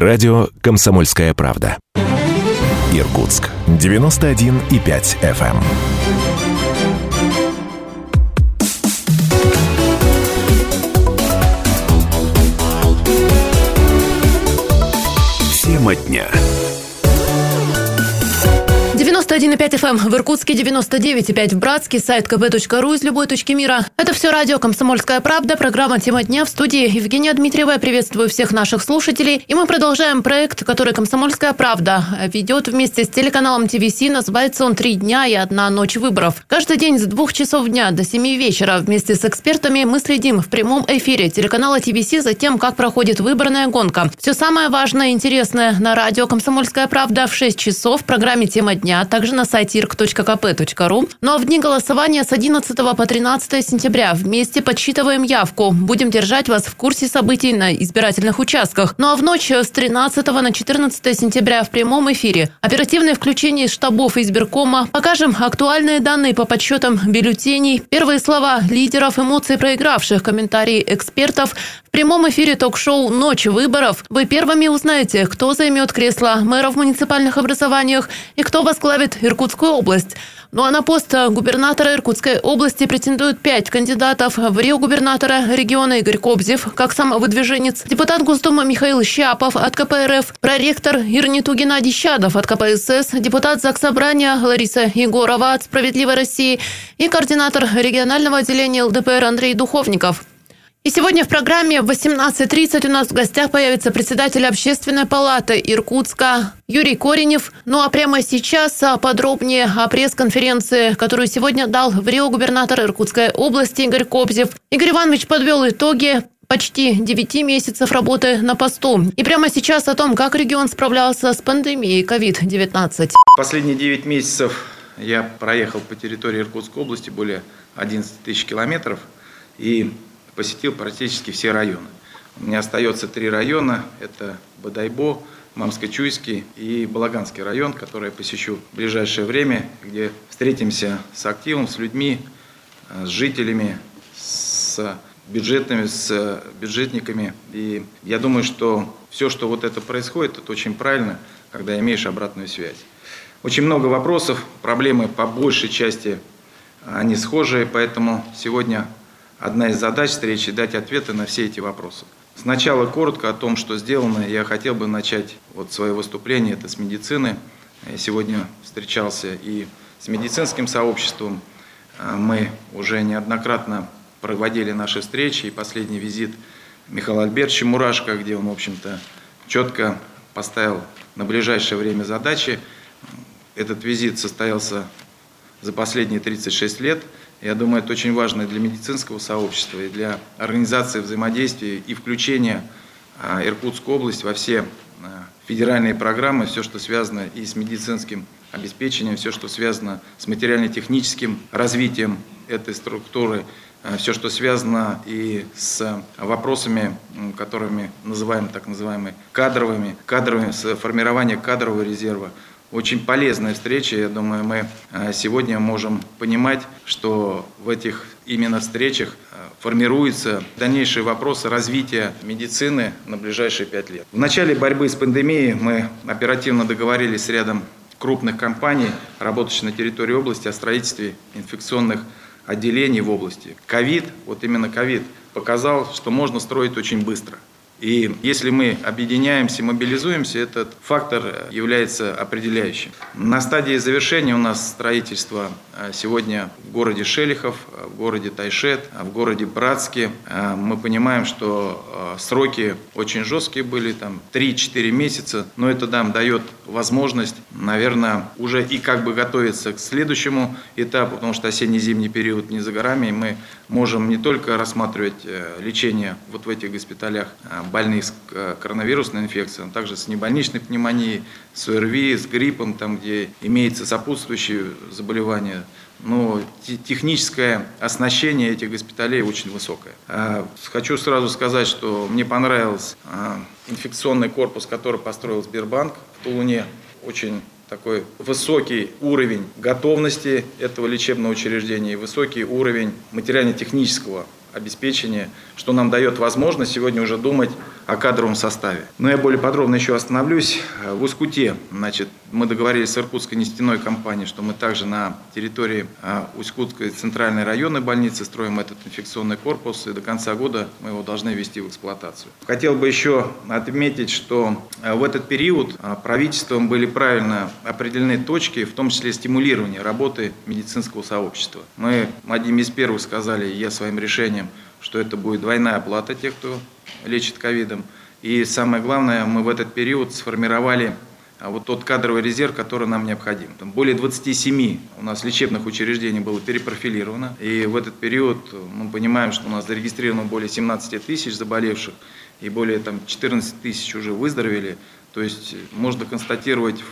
Радио «Комсомольская правда». Иркутск. 91,5 FM. Тема дня. 91,5 FM в Иркутске, 99,5 в Братске, сайт kp.ru из любой точки мира. Это все радио «Комсомольская правда», программа «Тема дня» в студии Евгения Дмитриева. Я приветствую всех наших слушателей. И мы продолжаем проект, который «Комсомольская правда» ведет вместе с телеканалом ТВС. Называется он «Три дня и одна ночь выборов». Каждый день с двух часов дня до семи вечера вместе с экспертами мы следим в прямом эфире телеканала ТВС за тем, как проходит выборная гонка. Все самое важное и интересное на радио «Комсомольская правда» в 6 часов в программе «Тема дня», также также на сайте irk.kp.ru. Ну а в дни голосования с 11 по 13 сентября вместе подсчитываем явку. Будем держать вас в курсе событий на избирательных участках. Ну а в ночь с 13 на 14 сентября в прямом эфире оперативное включение штабов избиркома. Покажем актуальные данные по подсчетам бюллетеней, первые слова лидеров, эмоции проигравших, комментарии экспертов. В прямом эфире ток-шоу «Ночь выборов» вы первыми узнаете, кто займет кресло мэра в муниципальных образованиях и кто возглавит Иркутскую область. Ну а на пост губернатора Иркутской области претендуют пять кандидатов. В Рио губернатора региона Игорь Кобзев, как самовыдвиженец, депутат Госдумы Михаил Щапов от КПРФ, проректор Ирниту Геннадий Щадов от КПСС, депутат Заксобрания Лариса Егорова от «Справедливой России» и координатор регионального отделения ЛДПР Андрей Духовников. И сегодня в программе в 18.30 у нас в гостях появится председатель общественной палаты Иркутска Юрий Коренев. Ну а прямо сейчас а, подробнее о пресс-конференции, которую сегодня дал в Рио губернатор Иркутской области Игорь Кобзев. Игорь Иванович подвел итоги почти 9 месяцев работы на посту. И прямо сейчас о том, как регион справлялся с пандемией COVID-19. Последние 9 месяцев я проехал по территории Иркутской области более 11 тысяч километров. И посетил практически все районы. У меня остается три района. Это Бадайбо, Мамско-Чуйский и Балаганский район, который я посещу в ближайшее время, где встретимся с активом, с людьми, э, с жителями, с бюджетными, с бюджетниками. И я думаю, что все, что вот это происходит, это очень правильно, когда имеешь обратную связь. Очень много вопросов, проблемы по большей части, они схожие, поэтому сегодня одна из задач встречи – дать ответы на все эти вопросы. Сначала коротко о том, что сделано. Я хотел бы начать вот свое выступление, это с медицины. Я сегодня встречался и с медицинским сообществом. А, мы уже неоднократно проводили наши встречи, и последний визит Михаила Альбертовича Мурашко, где он, в общем-то, четко поставил на ближайшее время задачи. Этот визит состоялся за последние 36 лет – я думаю, это очень важно для медицинского сообщества, и для организации взаимодействия и включения а, Иркутской области во все а, федеральные программы, все, что связано и с медицинским обеспечением, все, что связано с материально-техническим развитием этой структуры, а, все, что связано и с вопросами, которыми называем так называемыми кадровыми, кадровыми, с формированием кадрового резерва, очень полезная встреча. Я думаю, мы э, сегодня можем понимать, что в этих именно встречах э, формируются дальнейшие вопросы развития медицины на ближайшие пять лет. В начале борьбы с пандемией мы оперативно договорились с рядом крупных компаний, работающих на территории области, о строительстве инфекционных отделений в области. Ковид, вот именно ковид, показал, что можно строить очень быстро – и если мы объединяемся, мобилизуемся, этот фактор является определяющим. На стадии завершения у нас строительство а, сегодня в городе Шелихов, в городе Тайшет, в городе Братске. Мы понимаем, что сроки очень жесткие были, там 3-4 месяца, но это нам дает возможность, наверное, уже и как бы готовиться к следующему этапу, потому что осенне-зимний период не за горами, и мы можем не только рассматривать э, лечение вот в этих госпиталях больных с э, коронавирусной инфекцией, но также с небольничной пневмонией, с ОРВИ, с гриппом, там, где имеется сопутствующие заболевания. Но техническое оснащение этих госпиталей очень высокое. Хочу сразу сказать, что мне понравился инфекционный корпус, который построил Сбербанк в Тулуне. Очень такой высокий уровень готовности этого лечебного учреждения высокий уровень материально-технического обеспечения, что нам дает возможность сегодня уже думать о кадровом составе. Но я более подробно еще остановлюсь. В Ускуте, значит, мы договорились с Иркутской нефтяной компанией, что мы также на территории Ускутской центральной районной больницы строим этот инфекционный корпус, и до конца года мы его должны ввести в эксплуатацию. Хотел бы еще отметить, что в этот период правительством были правильно определены точки, в том числе стимулирования работы медицинского сообщества. Мы одним из первых сказали, я своим решением, что это будет двойная оплата тех, кто лечит ковидом. И самое главное, мы в этот период сформировали а, вот тот кадровый резерв, который нам необходим. Там более 27 у нас лечебных учреждений было перепрофилировано. И в этот период мы понимаем, что у нас зарегистрировано более 17 тысяч заболевших и более там, 14 тысяч уже выздоровели. То есть можно констатировать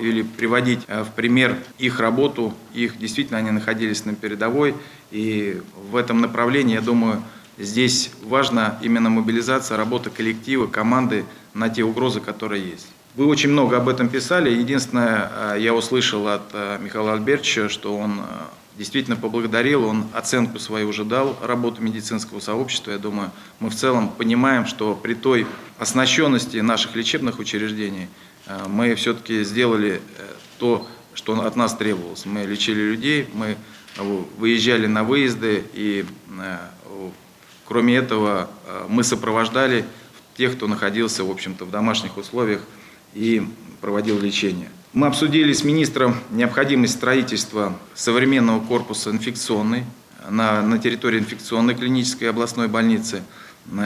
или приводить э, в пример их работу, их действительно они находились на передовой. И в этом направлении, я думаю, Здесь важна именно мобилизация, работа коллектива, команды на те угрозы, которые есть. Вы очень много об этом писали. Единственное, э, я услышал от э, Михаила Альбертовича, что он действительно поблагодарил, он оценку свою уже дал работу медицинского сообщества. Я думаю, мы в целом понимаем, что при той оснащенности наших лечебных учреждений мы все-таки сделали то, что от нас требовалось. Мы лечили людей, мы выезжали на выезды и Кроме этого, э, мы сопровождали тех, кто находился, в общем-то, в домашних условиях и проводил лечение. Мы обсудили с министром необходимость строительства современного корпуса инфекционной на, на территории инфекционной клинической областной больницы.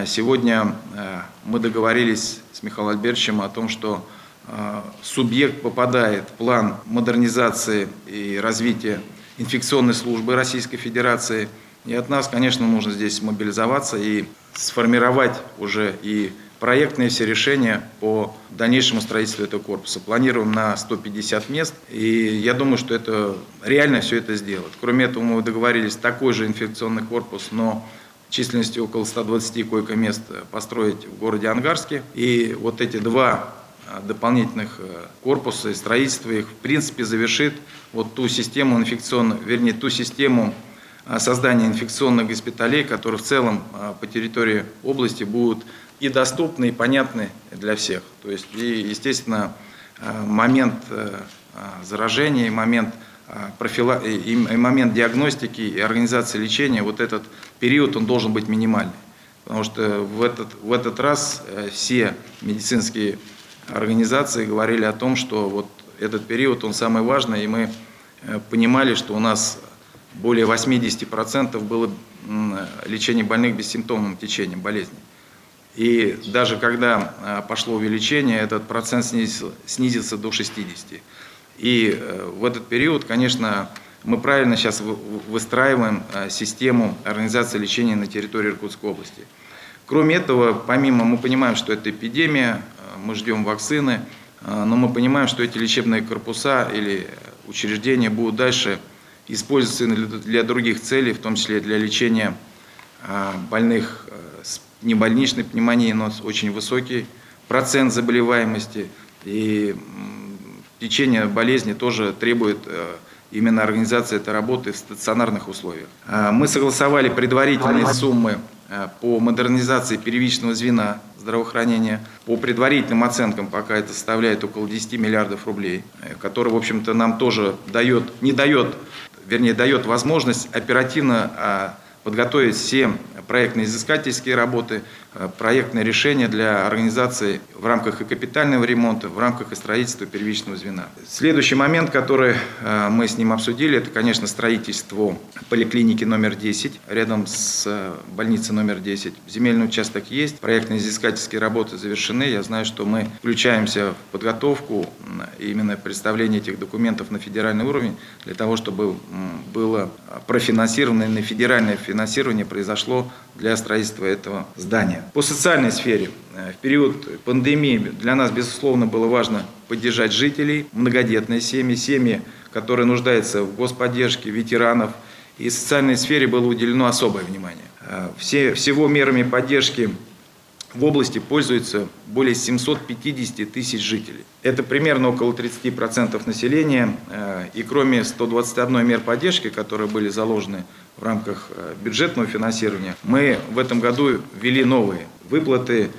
Сегодня э, мы договорились с Михаилом Альбертовичем о том, что э, субъект попадает в план модернизации и развития инфекционной службы Российской Федерации – и от нас, конечно, нужно здесь мобилизоваться и сформировать уже и проектные все решения по дальнейшему строительству этого корпуса. Планируем на 150 мест, и я думаю, что это реально все это сделать. Кроме этого, мы договорились такой же инфекционный корпус, но численностью около 120 койко-мест построить в городе Ангарске. И вот эти два а, дополнительных э, корпуса и строительство их, в принципе, завершит вот ту систему инфекционную, вернее, ту систему создания инфекционных госпиталей, которые в целом а, по территории области будут и доступны, и понятны для всех. То есть, и, естественно, а, момент э, а, заражения, момент профила... и момент диагностики и организации лечения, вот этот период, он должен быть минимальный. Потому что в этот, в этот раз э, все медицинские организации говорили о том, что вот этот период, он самый важный, и мы э, понимали, что у нас более 80% было лечение больных бессимптомным течением болезни. И даже когда а, пошло увеличение, этот процент снизился, до 60. И э, в этот период, конечно, мы правильно сейчас выстраиваем а, систему организации лечения на территории Иркутской области. Кроме этого, помимо мы понимаем, что это эпидемия, а, мы ждем вакцины, но мы понимаем, что эти лечебные корпуса или учреждения будут дальше используется для других целей, в том числе для лечения больных э, с небольничной пневмонией, но очень высокий процент заболеваемости. И течение болезни тоже требует э, именно организации этой работы в стационарных условиях. А, мы согласовали предварительные суммы э, по модернизации первичного звена здравоохранения. По предварительным оценкам пока это составляет около 10 миллиардов рублей, который, в общем-то, нам тоже дает, не дает вернее, дает возможность оперативно а, подготовить все проектно-изыскательские работы, э, проектные решения для организации в рамках и капитального ремонта, в рамках и строительства первичного звена. Следующий момент, который э, мы с ним обсудили, это, конечно, строительство поликлиники номер 10 рядом с э, больницей номер 10. Земельный участок есть, проектно-изыскательские работы завершены. Я знаю, что мы включаемся в подготовку именно представление этих документов на федеральный уровень для того, чтобы было профинансировано на федеральное финансирование произошло для строительства этого здания. По социальной сфере. Э, в период пандемии для нас, безусловно, было важно поддержать жителей, многодетные семьи, семьи, которые нуждаются в господдержке, ветеранов. И социальной сфере было уделено особое внимание. Э, все, всего мерами поддержки в области пользуются более 750 тысяч жителей. Это примерно около 30% населения. Э, и кроме 121 мер поддержки, которые были заложены в рамках э, бюджетного финансирования, мы в этом году ввели новые выплаты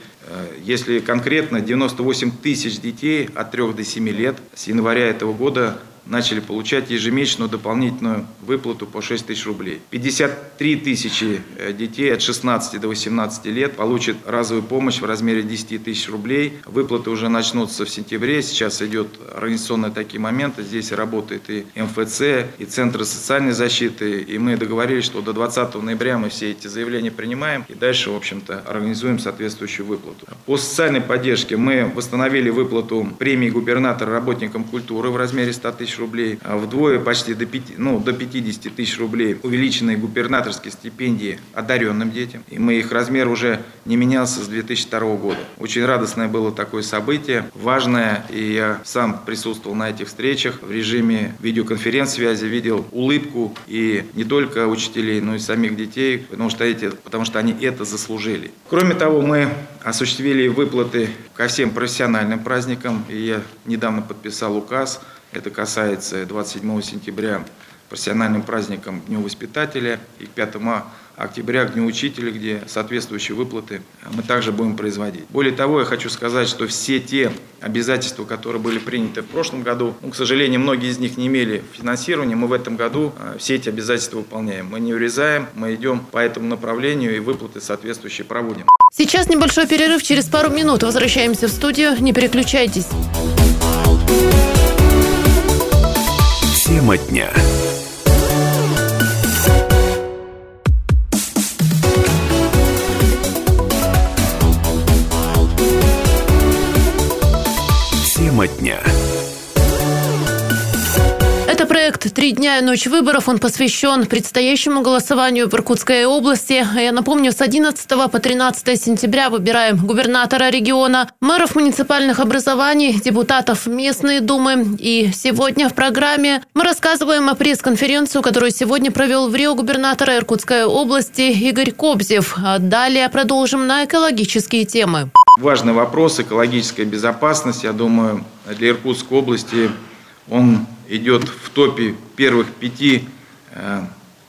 Если конкретно, 98 тысяч детей от 3 до 7 лет с января этого года начали получать ежемесячную дополнительную выплату по 6 тысяч рублей. 53 тысячи э, детей от 16 до 18 лет получат разовую помощь в размере 10 тысяч рублей. Выплаты уже начнутся в сентябре. Сейчас идет организационные такие моменты. Здесь работает и МФЦ, и Центры социальной защиты. И мы договорились, что до 20 ноября мы все эти заявления принимаем. И дальше, в общем-то, организуем соответствующую выплату. По социальной поддержке мы восстановили выплату премии губернатора работникам культуры в размере 100 тысяч тысяч рублей, а вдвое почти до, 5, ну, до 50 тысяч рублей увеличенные губернаторские стипендии одаренным детям. И мы их размер уже не менялся с 2002 года. Очень радостное было такое событие, важное, и я сам присутствовал на этих встречах в режиме видеоконференц-связи, видел улыбку и не только учителей, но и самих детей, потому что, эти, потому что они это заслужили. Кроме того, мы осуществили выплаты ко всем профессиональным праздникам, и я недавно подписал указ это касается 27 сентября профессиональным праздником Дню воспитателя и к 5 октября к Дню учителя, где соответствующие выплаты мы также будем производить. Более того, я хочу сказать, что все те обязательства, которые были приняты в прошлом году, ну, к сожалению, многие из них не имели финансирования, мы в этом году а, все эти обязательства выполняем. Мы не урезаем, мы идем по этому направлению и выплаты соответствующие проводим. Сейчас небольшой перерыв, через пару минут возвращаемся в студию, не переключайтесь. Тема дня. Тема дня. Проект «Три дня и ночь выборов». Он посвящен предстоящему голосованию в Иркутской области. Я напомню, с 11 по 13 сентября выбираем губернатора региона, мэров муниципальных образований, депутатов местной думы. И сегодня в программе мы рассказываем о пресс-конференцию, которую сегодня провел в Рио губернатор Иркутской области Игорь Кобзев. А далее продолжим на экологические темы. Важный вопрос – экологическая безопасность. Я думаю, для Иркутской области он идет в топе первых пяти э,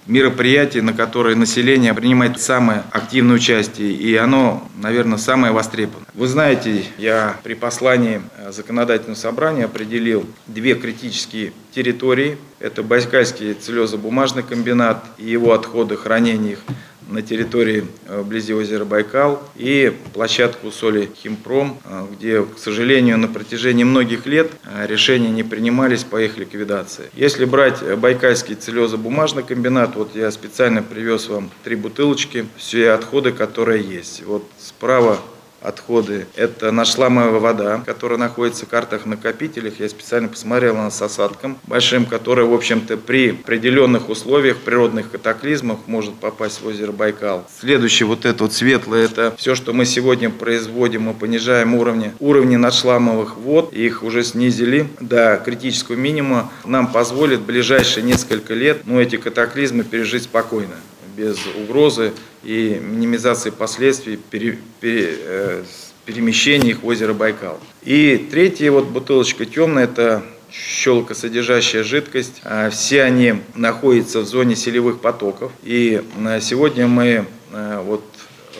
мероприятий, на которые население принимает самое активное участие, и оно, наверное, самое востребованное. Вы знаете, я при послании э, законодательного собрания определил две критические территории. Это Байкальский целлюлозно-бумажный комбинат и его отходы, хранение их на территории э, вблизи озера Байкал и площадку соли Химпром, э, где, к сожалению, на протяжении многих лет э, решения не принимались по их ликвидации. Если брать Байкальский целлюлозо-бумажный комбинат, вот я специально привез вам три бутылочки, все отходы, которые есть. Вот справа отходы. Это нашламовая вода, которая находится в картах накопителях. Я специально посмотрел на с осадком большим, который, в общем-то, при определенных условиях, природных катаклизмах может попасть в озеро Байкал. Следующее, вот это вот светлое, это все, что мы сегодня производим, мы понижаем уровни, уровни нашламовых вод, их уже снизили до критического минимума, нам позволит в ближайшие несколько лет ну, эти катаклизмы пережить спокойно без угрозы и минимизации последствий пере, пере, э, перемещения их в озеро Байкал. И третья вот бутылочка темная, это щелокосодержащая жидкость. А все они находятся в зоне селевых потоков. И э, сегодня мы э, вот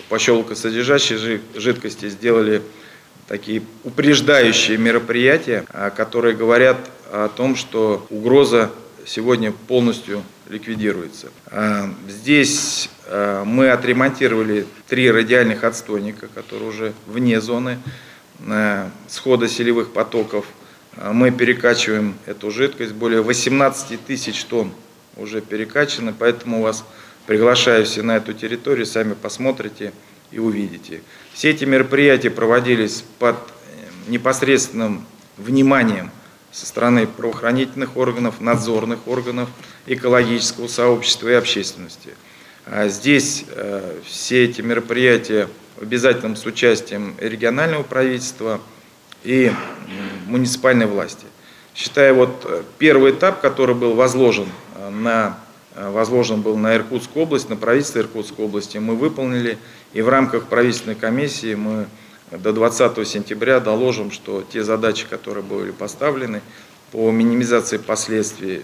по щелокосодержащей жидкости сделали такие упреждающие мероприятия, которые говорят о том, что угроза сегодня полностью ликвидируется. А, здесь а, мы отремонтировали три радиальных отстойника, которые уже вне зоны а, схода селевых потоков. Мы перекачиваем эту жидкость, более 18 тысяч тонн уже перекачаны, поэтому вас приглашаю все на эту территорию, сами посмотрите и увидите. Все эти мероприятия проводились под э, непосредственным вниманием со стороны правоохранительных органов, надзорных органов, экологического сообщества и общественности. А здесь э, все эти мероприятия обязательно с участием регионального правительства и муниципальной власти. Считаю, вот э, первый этап, который был возложен э, на возложен был на Иркутскую область, на правительство Иркутской области, мы выполнили. И в рамках правительственной комиссии мы до 20 сентября доложим, что те задачи, которые были поставлены по минимизации последствий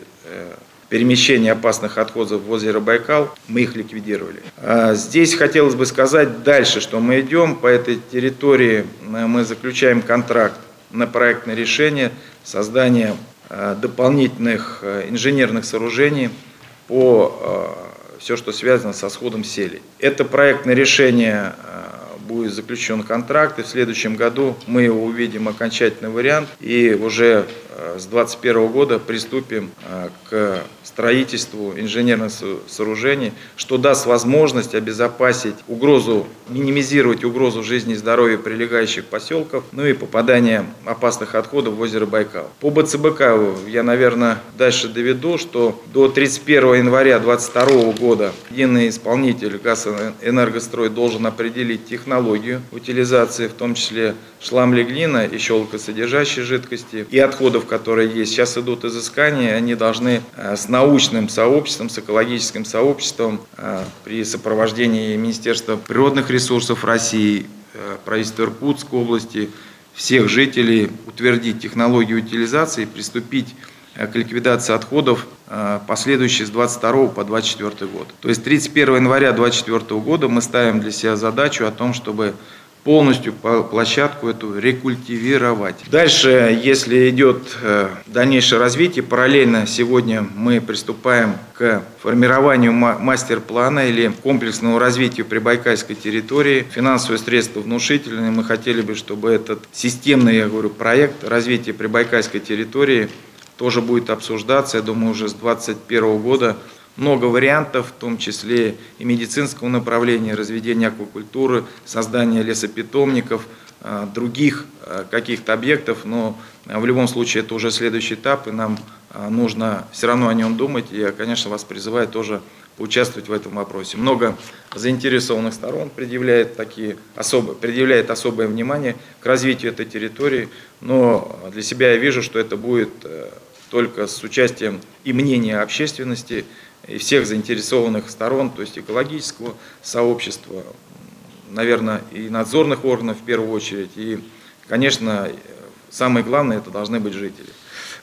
перемещения опасных отходов в озеро Байкал, мы их ликвидировали. А здесь хотелось бы сказать дальше, что мы идем по этой территории, мы заключаем контракт на проектное решение создания дополнительных инженерных сооружений по все, что связано со сходом сели. Это проектное решение будет заключен контракт, и в следующем году мы увидим окончательный вариант, и уже с 2021 года приступим э, к строительству инженерных сооружений, что даст возможность обезопасить угрозу, минимизировать угрозу жизни и здоровья прилегающих поселков, ну и попадание опасных отходов в озеро Байкал. По БЦБК я, наверное, дальше доведу, что до 31 января 2022 года единый исполнитель газэнергострой должен определить технологию утилизации, в том числе шлам-леглина и щелокосодержащей жидкости и отходов, которые есть. Сейчас идут изыскания, они должны э, с научным сообществом, с экологическим сообществом э, при сопровождении Министерства природных ресурсов России, э, правительства Иркутской области, всех жителей утвердить технологию утилизации приступить к ликвидации отходов последующие с 22 по 24 год. То есть 31 января 2024 года мы ставим для себя задачу о том, чтобы полностью площадку эту рекультивировать. Дальше, если идет э, дальнейшее развитие, параллельно сегодня мы приступаем к формированию мастер-плана или комплексному развитию прибайкальской территории. Финансовые средства внушительные. Мы хотели бы, чтобы этот системный, я говорю, проект развития прибайкальской территории тоже будет обсуждаться. Я думаю, уже с 2021 года много вариантов, в том числе и медицинского направления, разведения аквакультуры, создания лесопитомников, а, других а, каких-то объектов, но в любом случае это уже следующий этап, и нам а, нужно все равно о нем думать. Я, конечно, вас призываю тоже поучаствовать в этом вопросе. Много заинтересованных сторон предъявляет, такие особо, предъявляет особое внимание к развитию этой территории, но для себя я вижу, что это будет э, только с участием и мнения общественности, и всех заинтересованных сторон, то есть экологического сообщества, наверное, и надзорных органов в первую очередь, и, конечно, самое главное, это должны быть жители.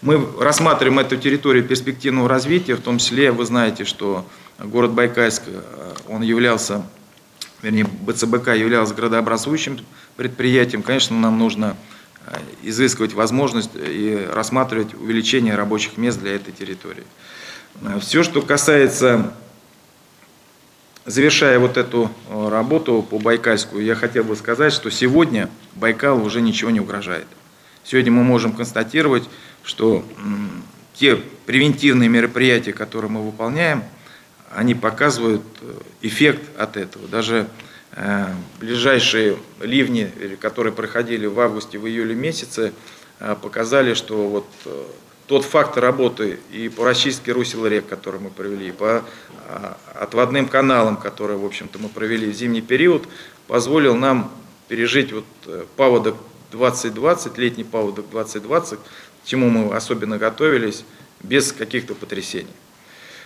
Мы рассматриваем эту территорию перспективного развития, в том числе вы знаете, что город Байкальск, э, он являлся, вернее, БЦБК являлся градообразующим предприятием. Конечно, нам нужно э, изыскивать возможность и рассматривать увеличение рабочих мест для этой территории. Все, что касается, завершая вот эту э, работу по Байкальскую, я хотел бы сказать, что сегодня Байкалу уже ничего не угрожает. Сегодня мы можем констатировать, что те превентивные мероприятия, которые мы выполняем, они показывают э, эффект от этого. Даже э, ближайшие ливни, которые проходили в августе, в июле месяце, показали, что вот тот факт работы и по расчистке русел рек, который мы провели, и по а, отводным каналам, которые, в общем-то, мы провели в зимний период, позволил нам пережить вот э, паводок 2020, летний паводок 2020, к чему мы особенно готовились, без каких-то потрясений.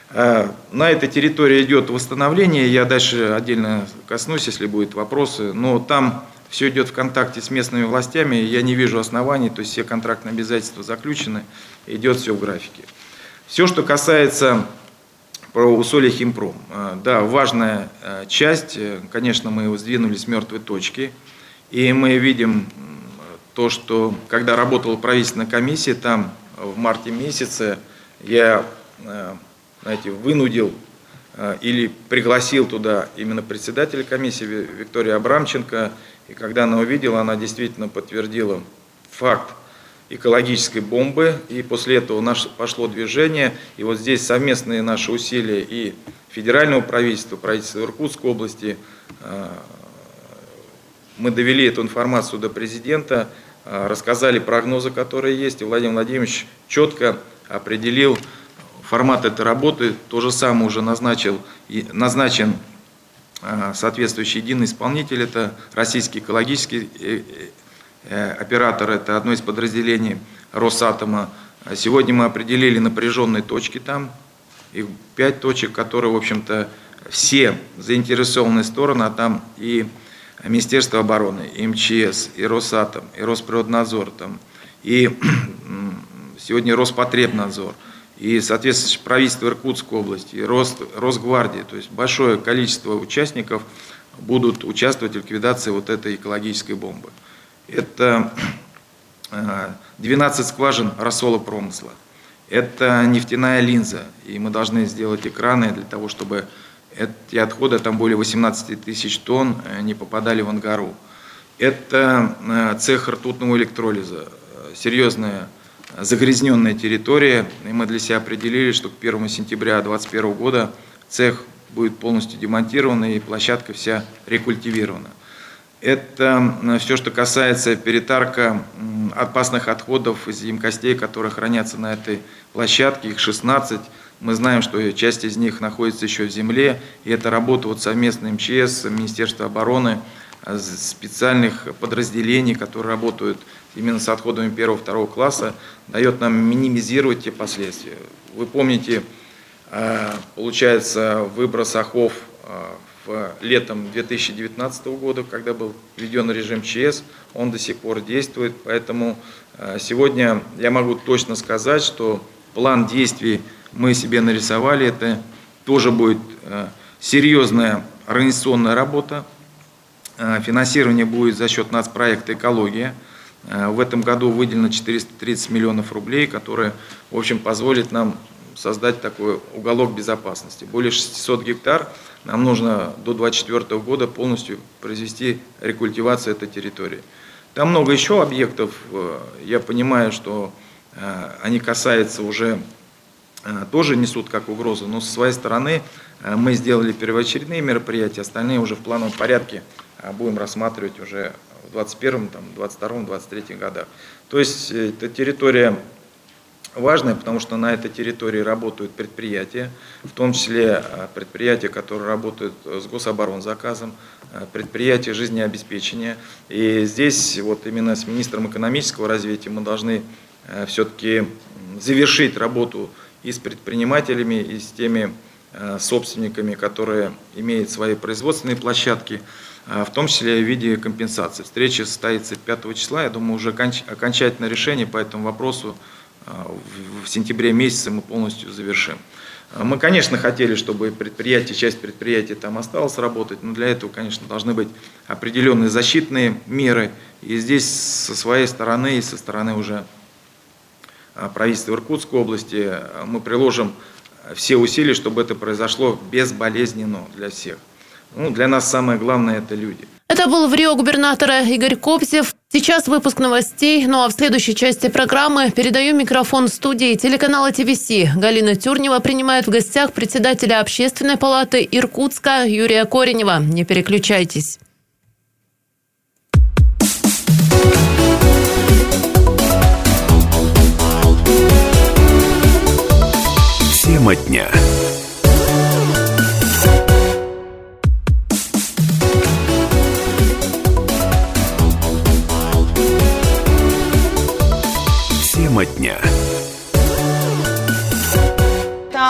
А, на этой территории идет восстановление, я дальше отдельно коснусь, если будут вопросы, но там все идет в контакте с местными властями, я не вижу оснований, то есть все контрактные обязательства заключены, идет все в графике. Все, что касается про усолье химпром. Э, да, важная э, часть, э, конечно, мы его сдвинули с мертвой точки, и мы видим то, что когда работала правительственная комиссия, там в марте месяце я, знаете, вынудил или пригласил туда именно председателя комиссии Викторию Абрамченко и когда она увидела, она действительно подтвердила факт экологической бомбы. И после этого наше пошло движение. И вот здесь совместные наши усилия и федерального правительства, правительства Иркутской области, э, мы довели эту информацию до президента, э, рассказали прогнозы, которые есть, и Владимир Владимирович четко определил формат этой работы, то же самое уже назначил, назначен соответствующий единый исполнитель, это российский экологический э, э, оператор, это одно из подразделений Росатома. Сегодня мы определили напряженные точки там, их пять точек, которые, в общем-то, все заинтересованные стороны, а там и Министерство обороны, и МЧС, и Росатом, и Росприроднадзор, там, и сегодня Роспотребнадзор, и, соответственно, правительство Иркутской области, и Рос, Росгвардии, то есть большое количество участников будут участвовать в ликвидации вот этой экологической бомбы. Это 12 э, скважин рассола промысла. Это нефтяная линза, и мы должны сделать экраны для того, чтобы эти отходы, там более 18 тысяч тонн, э, не попадали в Ангару. Это э, цех ртутного электролиза, серьезная загрязненная территория, и мы для себя определили, что к 1 сентября 2021 года цех будет полностью демонтирован и площадка вся рекультивирована. Это все, что касается перетарка опасных отходов из емкостей, которые хранятся на этой площадке, их 16. Мы знаем, что часть из них находится еще в земле, и это работа вот совместно МЧС, Министерства обороны, специальных подразделений, которые работают именно с отходами первого-второго класса, дает нам минимизировать те последствия. Вы помните, э, получается, выброс охов э, в летом 2019 года, когда был введен режим ЧС, он до сих пор действует, поэтому э, сегодня я могу точно сказать, что план действий мы себе нарисовали, это тоже будет серьезная организационная работа, финансирование будет за счет нас проекта «Экология», Э, в этом году выделено 430 миллионов рублей, которые, в общем, позволят нам создать такой уголок безопасности. Более 600 гектар нам нужно до 2024 года полностью произвести рекультивацию этой территории. Там много еще объектов. Э, я понимаю, что э, они касаются уже, тоже несут как угрозу, но со своей стороны мы сделали первоочередные мероприятия, остальные уже в плановом порядке будем рассматривать уже в 21, там, 22, 23 годах. То есть э, эта территория важная, потому что на этой территории работают предприятия, в том числе э, предприятия, которые работают с гособоронзаказом, э, предприятия жизнеобеспечения. И здесь вот именно с министром экономического развития мы должны все-таки завершить работу и с предпринимателями, и с теми собственниками, которые имеют свои производственные площадки. А, в том числе в виде компенсации. Встреча состоится 5 числа, я думаю, уже окончательное решение по этому вопросу а, в сентябре месяце мы полностью завершим. А, мы, конечно, хотели, чтобы предприятие, часть предприятия там осталось работать, но для этого, конечно, должны быть определенные защитные меры. И здесь со своей стороны и со стороны уже правительства Иркутской области мы приложим все усилия, чтобы это произошло безболезненно для всех. Ну, для нас самое главное – это люди. Это был в Рио губернатора Игорь Кобзев. Сейчас выпуск новостей, ну а в следующей части программы передаю микрофон студии телеканала ТВС. Галина Тюрнева принимает в гостях председателя Общественной палаты Иркутска Юрия Коренева. Не переключайтесь. Тема дня. Тема дня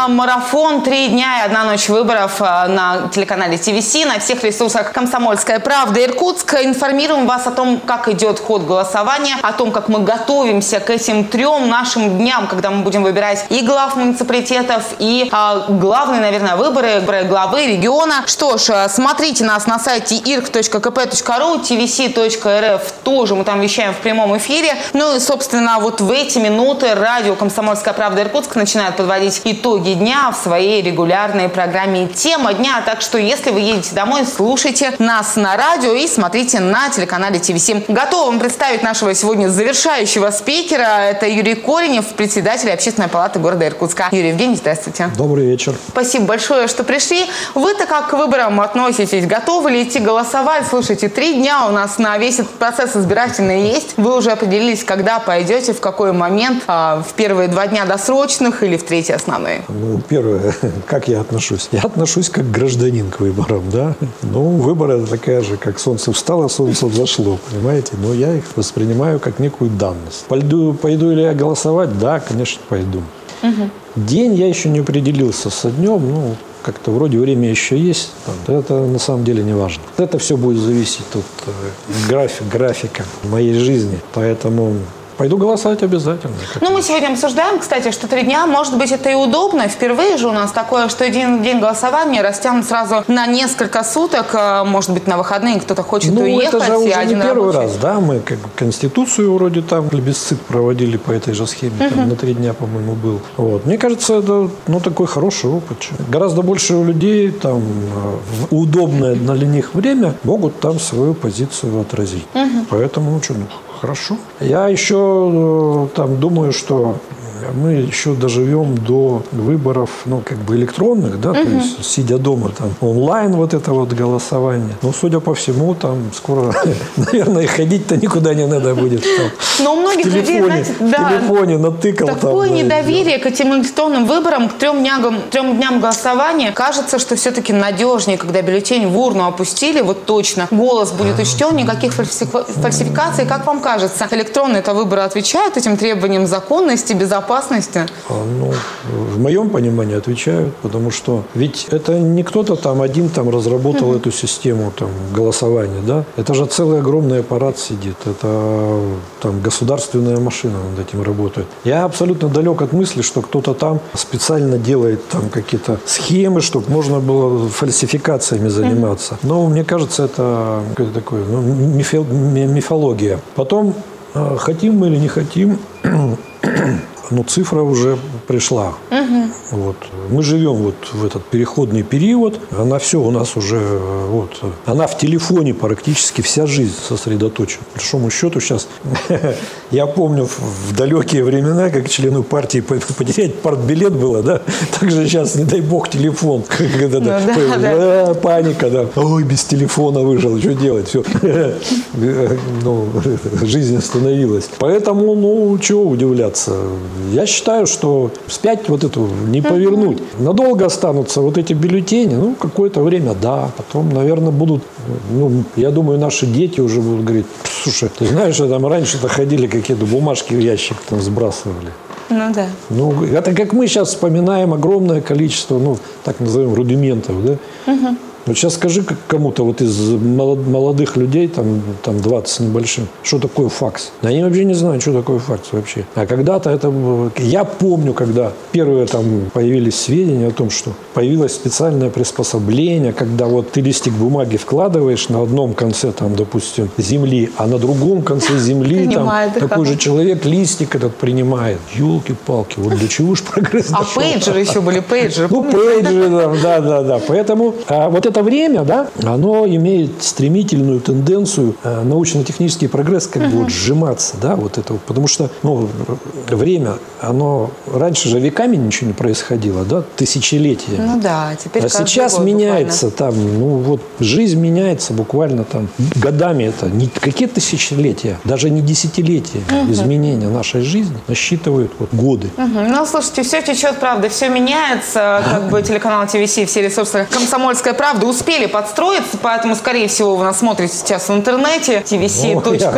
марафон «Три дня и одна ночь выборов» э, на телеканале ТВС, на всех ресурсах «Комсомольская правда» Иркутск. Информируем вас о том, как идет ход голосования, о том, как мы готовимся к этим трем нашим дням, когда мы будем выбирать и глав муниципалитетов, и а, главные, наверное, выборы, выборы главы региона. Что ж, э, смотрите нас на сайте irk.kp.ru, tvc.rf тоже мы там вещаем в прямом эфире. Ну и, собственно, вот в эти минуты радио «Комсомольская правда» Иркутск начинает подводить итоги итоги дня в своей регулярной программе «Тема дня». Так что, если вы едете домой, слушайте нас на радио и смотрите на телеканале ТВС. Готова вам представить нашего сегодня завершающего спикера. Это Юрий Коренев, председатель Общественной палаты города Иркутска. Юрий Евгений, здравствуйте. Добрый вечер. Спасибо большое, что пришли. Вы-то как к выборам относитесь? Готовы ли идти голосовать? Слушайте, три дня у нас на весь этот процесс избирательный есть. Вы уже определились, когда пойдете, в какой момент? А, в первые два дня досрочных или в третьи основные? Ну, первое, как я отношусь? Я отношусь как гражданин к выборам, да. Ну, выборы такая же, как солнце встало, солнце взошло, понимаете? Но я их воспринимаю как некую данность. Пойду, пойду ли я голосовать? Да, конечно, пойду. Угу. День я еще не определился со днем, ну, как-то вроде время еще есть, это на самом деле не важно. Это все будет зависеть от э, график, графика моей жизни, поэтому пойду голосовать обязательно. Ну, мы сегодня обсуждаем, кстати, что три дня, может быть, это и удобно. Впервые же у нас такое, что один день голосования растянут сразу на несколько суток, а, может быть, на выходные кто-то хочет ну, уехать. это же уже не первый рабочий. раз, да, мы как бы Конституцию вроде там плебисцит проводили по этой же схеме, там, на три дня, по-моему, был. Вот. Мне кажется, это ну, такой хороший опыт. Гораздо больше людей там э, в удобное для них время могут там свою позицию отразить. Поэтому, ну что, хорошо. Я еще э, там думаю, что мы еще доживем до выборов, ну, как бы электронных, да, то есть сидя дома, там, онлайн вот это вот голосование. Но, судя по всему, там скоро, наверное, ходить-то никуда не надо будет. Там, Но у многих в людей, знаете, в да, телефоне натыкал там. Такое да, недоверие к этим электронным выборам, к трем дням, трем дням голосования. Кажется, что все-таки надежнее, когда бюллетень в урну опустили, вот точно, голос будет учтен, никаких фальсифи- фальсификаций. Как вам кажется, электронные это выборы отвечают этим требованиям законности, безопасности? А, Ну, в моем понимании отвечают, потому что ведь это не кто-то там один там разработал эту систему там голосования, да? Это же целый огромный аппарат сидит, это там государственная машина над этим работает. Я абсолютно далек от мысли, что кто-то там специально делает там какие-то схемы, чтобы можно было фальсификациями заниматься. Но мне кажется, это такое ну, мифология. Потом, э, хотим мы или не хотим, но цифра уже пришла. Вот. Мы живем вот в этот переходный период. Она все у нас уже вот. Она в телефоне практически вся жизнь сосредоточена. По большому счету сейчас я помню в, далекие времена, как члену партии по- потерять партбилет было, да. Также сейчас, не дай бог, телефон. Когда, да, Ну да, да. э, Паника, да. Ой, без телефона выжил, что делать? Все. Ну, жизнь остановилась. Поэтому, ну, чего удивляться. Я считаю, что вспять вот эту не повернуть. Надолго останутся вот эти бюллетени, ну, какое-то время, да. Потом, наверное, будут, ну, я думаю, наши дети уже будут говорить, слушай, ты знаешь, там раньше-то ходили какие-то бумажки в ящик там сбрасывали. Ну да. Ну, это как мы сейчас вспоминаем огромное количество, ну, так назовем, рудиментов, да? Вот сейчас скажи кому-то вот из молод- молодых людей, там, там 20 с небольшим, что такое факс. Да они вообще не знают, что такое факс вообще. А когда-то это. Я помню, когда первые там появились сведения о том, что появилось специальное приспособление, когда вот ты листик бумаги вкладываешь на одном конце, там, допустим, земли, а на другом конце земли там Принимает такой же человек листик этот принимает. Елки-палки, вот до чего ж прогресс А дошел. пейджеры еще были, пейджеры. Ну, пейджеры, да, да, да. Поэтому а, вот это время, да, оно имеет стремительную тенденцию э, научно-технический прогресс как бы вот сжиматься, да, вот это вот. Потому что, ну, время, оно раньше же веками ничего не происходило, да, тысячелетиями. Ну да, теперь А сейчас год меняется там, ну вот жизнь меняется буквально там годами это не какие тысячелетия, даже не десятилетия изменения нашей жизни насчитывают вот годы. Мгм. Ну, слушайте, все течет, правда, все меняется. Как бы телеканал ТВС все ресурсы «Комсомольская правда» успели подстроиться, поэтому, скорее всего, вы нас смотрите сейчас в интернете tvc.rf. я-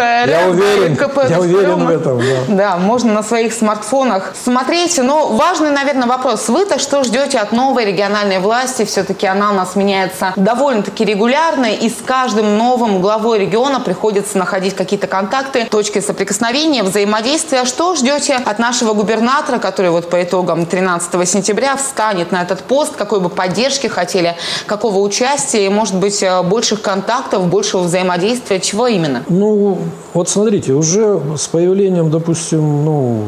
я уверен, я уверен в этом, да. Да, можно на своих смартфонах смотреть. Но важный, наверное, вопрос. Вы-то что ждете от новой региональной власти? Все-таки она у нас меняется довольно-таки регулярно, и с каждым новым главой региона приходится находить какие-то контакты, точки соприкосновения, взаимодействия. Что ждете от нашего губернатора, который вот по итогам 13 сентября встанет на этот пост? Какой бы поддержки хотели, какого участия, и, может быть, э, больших контактов, большего взаимодействия? Чего именно? Ну, вот смотрите, уже с появлением, допустим, ну,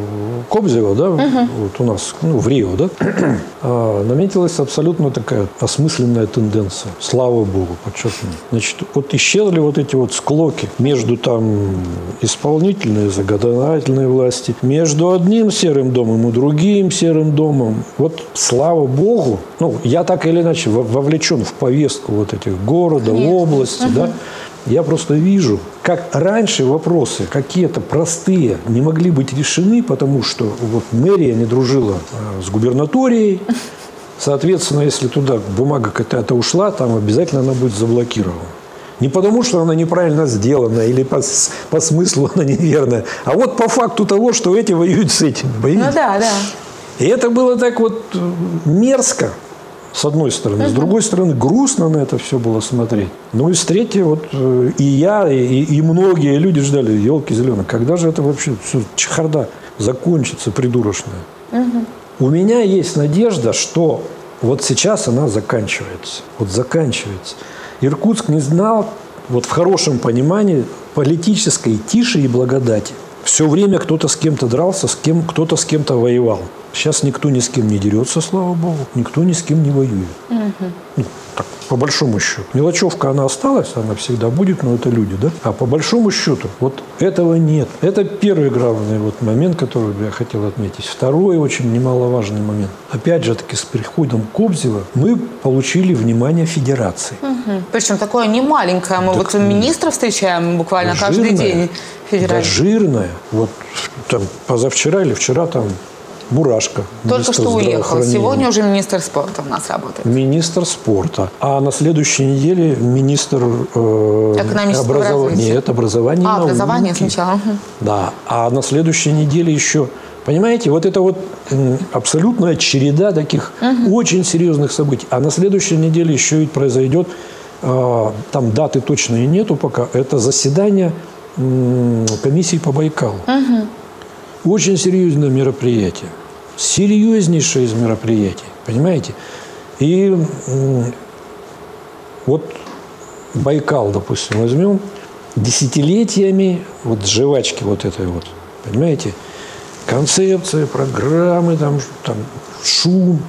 Кобзева, да, вот у нас, ну, в Рио, да, а, наметилась абсолютно такая осмысленная тенденция. Слава Богу, подчеркну. Значит, вот исчезли вот эти вот склоки между там исполнительной и законодательной власти, между одним серым домом и другим серым домом. Вот слава Богу, ну, я так или иначе во- вовлечен в повестку вот этих города, области, да, я просто вижу, как раньше вопросы какие-то простые не могли быть решены, потому что вот мэрия не дружила э, с губернаторией. Соответственно, если туда бумага какая-то ушла, там обязательно она будет заблокирована. Не потому, что она неправильно сделана или по, по смыслу она неверная, а вот по факту того, что эти воюют с этими. Ну понимаете? да, да. И это было так вот мерзко с одной стороны. С другой стороны, грустно на это все было смотреть. Ну и с третьей, вот э, и я, и, и многие люди ждали, елки зеленые, когда же это вообще все чехарда закончится придурочная. У меня есть надежда, что вот сейчас она заканчивается. Вот заканчивается. Иркутск не знал, вот в хорошем понимании, политической тиши и благодати. Все время кто-то с кем-то дрался, с кем, кто-то с кем-то воевал. Сейчас никто ни с кем не дерется, слава богу, никто ни с кем не воюет. Ну, так, по большому счету. Мелочевка, она осталась, она всегда будет, но это люди, да? А по большому счету, вот этого нет. Это первый главный вот момент, который я хотел отметить. Второй очень немаловажный момент. Опять же таки, с приходом Кобзева мы получили внимание Федерации. Угу. Причем такое не маленькое. Мы так, вот министра встречаем буквально жирная, каждый день. Федеральный. Да, жирная. Вот там позавчера или вчера там Бурашка. Только что уехал. Сегодня уже министр спорта у нас работает. Министр спорта. А на следующей неделе министр э, образования. Нет, образования А, образование науки. сначала. Да. А на следующей неделе еще Понимаете, вот это вот абсолютная череда таких угу. очень серьезных событий. А на следующей неделе еще ведь произойдет, э, там даты точные нету пока, это заседание э, комиссии по Байкалу. Угу. Очень серьезное мероприятие. Серьезнейшее из мероприятий. Понимаете? И вот Байкал, допустим, возьмем, десятилетиями вот жвачки вот этой вот, понимаете, концепция, программы, там, там шум,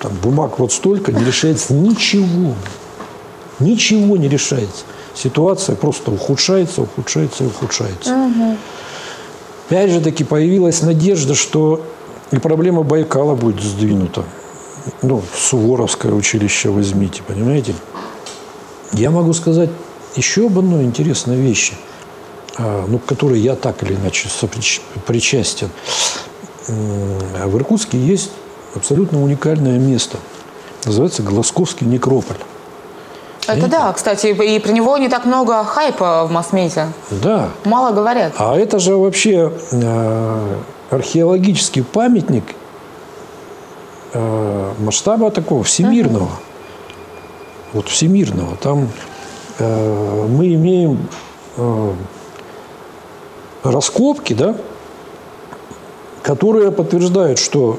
там бумаг вот столько, не решается ничего. Ничего не решается. Ситуация просто ухудшается, ухудшается и ухудшается. Угу. Опять же таки появилась надежда, что и проблема Байкала будет сдвинута. Ну, Суворовское училище возьмите, понимаете? Я могу сказать еще об одной интересной вещи, а, ну, к которой я так или иначе причастен. В Иркутске есть абсолютно уникальное место. Называется Голосковский некрополь. Это да, кстати, и про него не так много хайпа в масс-медиа. Да. Мало говорят. А это же вообще э, археологический памятник э, масштаба такого всемирного. uh Вот всемирного. Там э, мы имеем э, раскопки, да, которые подтверждают, что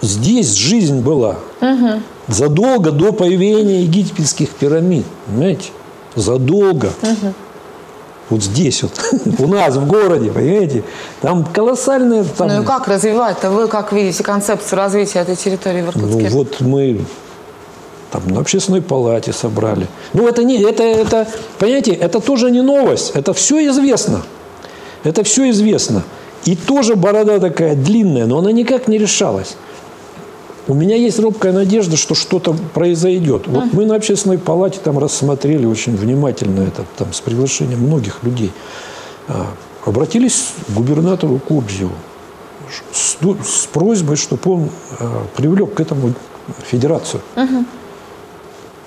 здесь жизнь была. uh Задолго до появления египетских пирамид. Понимаете? Задолго. Угу. Вот здесь вот, у нас в городе, понимаете? Там колоссальные... Там... Ну и как развивать-то? Вы как видите концепцию развития этой территории в Иркутске? Ну вот мы там на общественной палате собрали. Ну это не, это, это, понимаете, это тоже не новость, это все известно. Это все известно. И тоже борода такая длинная, но она никак не решалась. У меня есть робкая надежда, что что-то произойдет. Вот мы на общественной палате там рассмотрели очень внимательно это, там, с приглашением многих людей. А, обратились к губернатору Кобзеву с, с просьбой, чтобы он а, привлек к этому федерацию. Угу.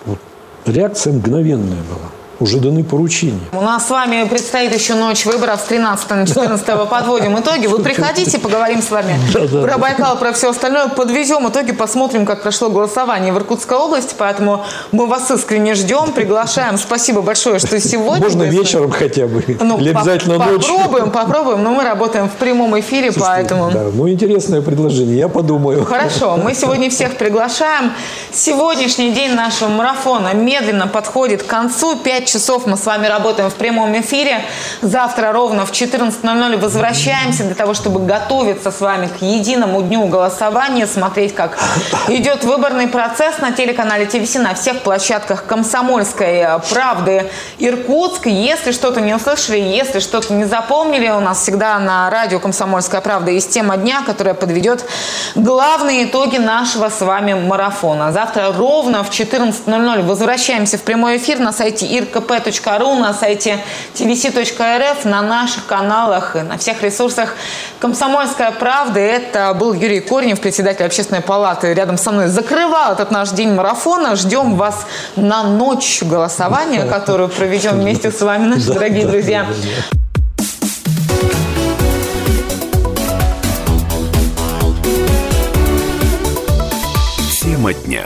Вот, реакция мгновенная была уже даны поручения. У нас с вами предстоит еще ночь выборов с 13 на 14 подводим итоги. Вы приходите, поговорим с вами про Байкал, про все остальное. Подвезем итоги, посмотрим, как прошло голосование в Иркутской области. Поэтому мы вас искренне ждем, приглашаем. Спасибо большое, что сегодня... Можно вечером хотя бы, ну, или обязательно ночью. Попробуем, попробуем, но мы работаем в прямом эфире, Слушайте, поэтому... Да, ну, интересное предложение, я подумаю. Хорошо, мы сегодня всех приглашаем. Сегодняшний день нашего марафона медленно подходит к концу. 5 часов мы с вами работаем в прямом эфире. Завтра ровно в 14.00 возвращаемся для того, чтобы готовиться с вами к единому дню голосования, смотреть, как идет выборный процесс на телеканале ТВС, на всех площадках «Комсомольской правды» Иркутск. Если что-то не услышали, если что-то не запомнили, у нас всегда на радио «Комсомольская правда» есть тема дня, которая подведет главные итоги нашего с вами марафона. Завтра ровно в 14.00 возвращаемся в прямой эфир на сайте Ирка kp.ru, на сайте tvc.rf, на наших каналах и на всех ресурсах «Комсомольская правда». Это был Юрий Корнев, председатель общественной палаты. Рядом со мной закрывал этот наш день марафона. Ждем вас на ночь голосования, которую проведем вместе с вами, наши дорогие друзья. Тема дня.